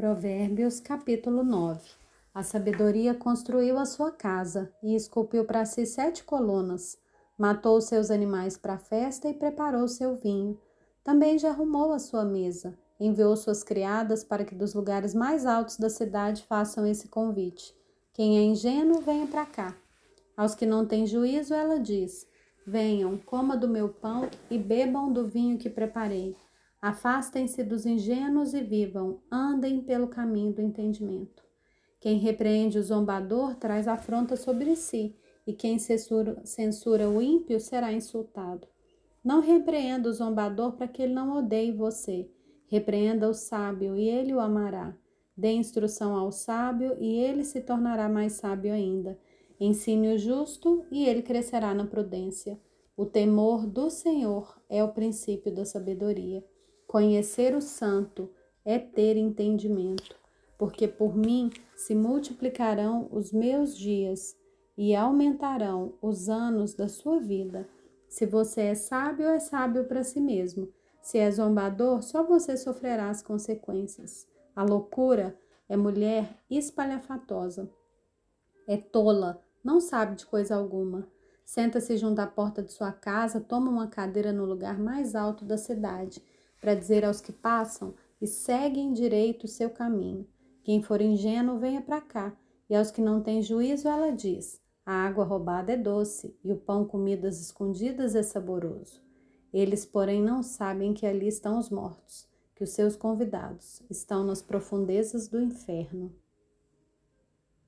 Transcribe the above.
Provérbios capítulo 9 A sabedoria construiu a sua casa e esculpiu para si sete colunas. Matou seus animais para a festa e preparou seu vinho. Também já arrumou a sua mesa. Enviou suas criadas para que dos lugares mais altos da cidade façam esse convite. Quem é ingênuo, venha para cá. Aos que não têm juízo, ela diz: Venham, coma do meu pão e bebam do vinho que preparei. Afastem-se dos ingênuos e vivam, andem pelo caminho do entendimento. Quem repreende o zombador traz afronta sobre si, e quem censura, o ímpio será insultado. Não repreenda o zombador para que ele não odeie você. Repreenda o sábio e ele o amará. Dê instrução ao sábio e ele se tornará mais sábio ainda. Ensine o justo e ele crescerá na prudência. O temor do Senhor é o princípio da sabedoria. Conhecer o santo é ter entendimento, porque por mim se multiplicarão os meus dias e aumentarão os anos da sua vida. Se você é sábio, é sábio para si mesmo. Se é zombador, só você sofrerá as consequências. A loucura é mulher espalhafatosa. É tola, não sabe de coisa alguma. Senta-se junto à porta de sua casa, toma uma cadeira no lugar mais alto da cidade para dizer aos que passam e seguem direito o seu caminho. Quem for ingênuo, venha para cá. E aos que não têm juízo, ela diz: a água roubada é doce e o pão comidas escondidas é saboroso. Eles, porém, não sabem que ali estão os mortos, que os seus convidados estão nas profundezas do inferno.